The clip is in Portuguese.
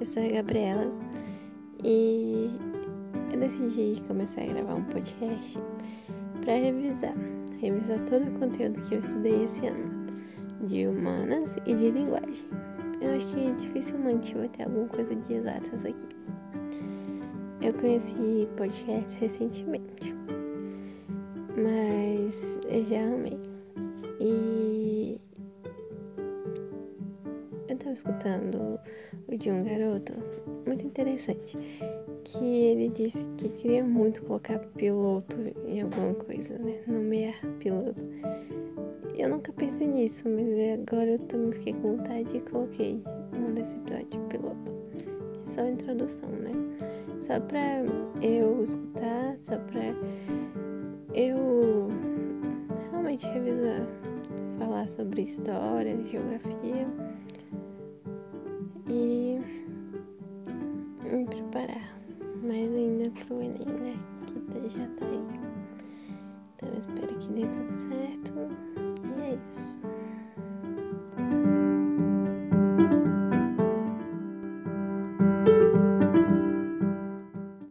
eu sou a Gabriela e eu decidi começar a gravar um podcast para revisar, revisar todo o conteúdo que eu estudei esse ano, de humanas e de linguagem. Eu acho que dificilmente vai ter alguma coisa de exatas aqui. Eu conheci podcasts recentemente, mas eu já amei. E eu tava escutando o de um garoto muito interessante que ele disse que queria muito colocar piloto em alguma coisa, né? Nomear piloto. Eu nunca pensei nisso, mas agora eu também fiquei com vontade e coloquei no desse episódio piloto. Só introdução, né? Só pra eu escutar, só pra eu realmente revisar, falar sobre história, geografia preparar mais ainda pro Enem, né? Que já tá aí. Então espero que dê tudo certo. E é isso.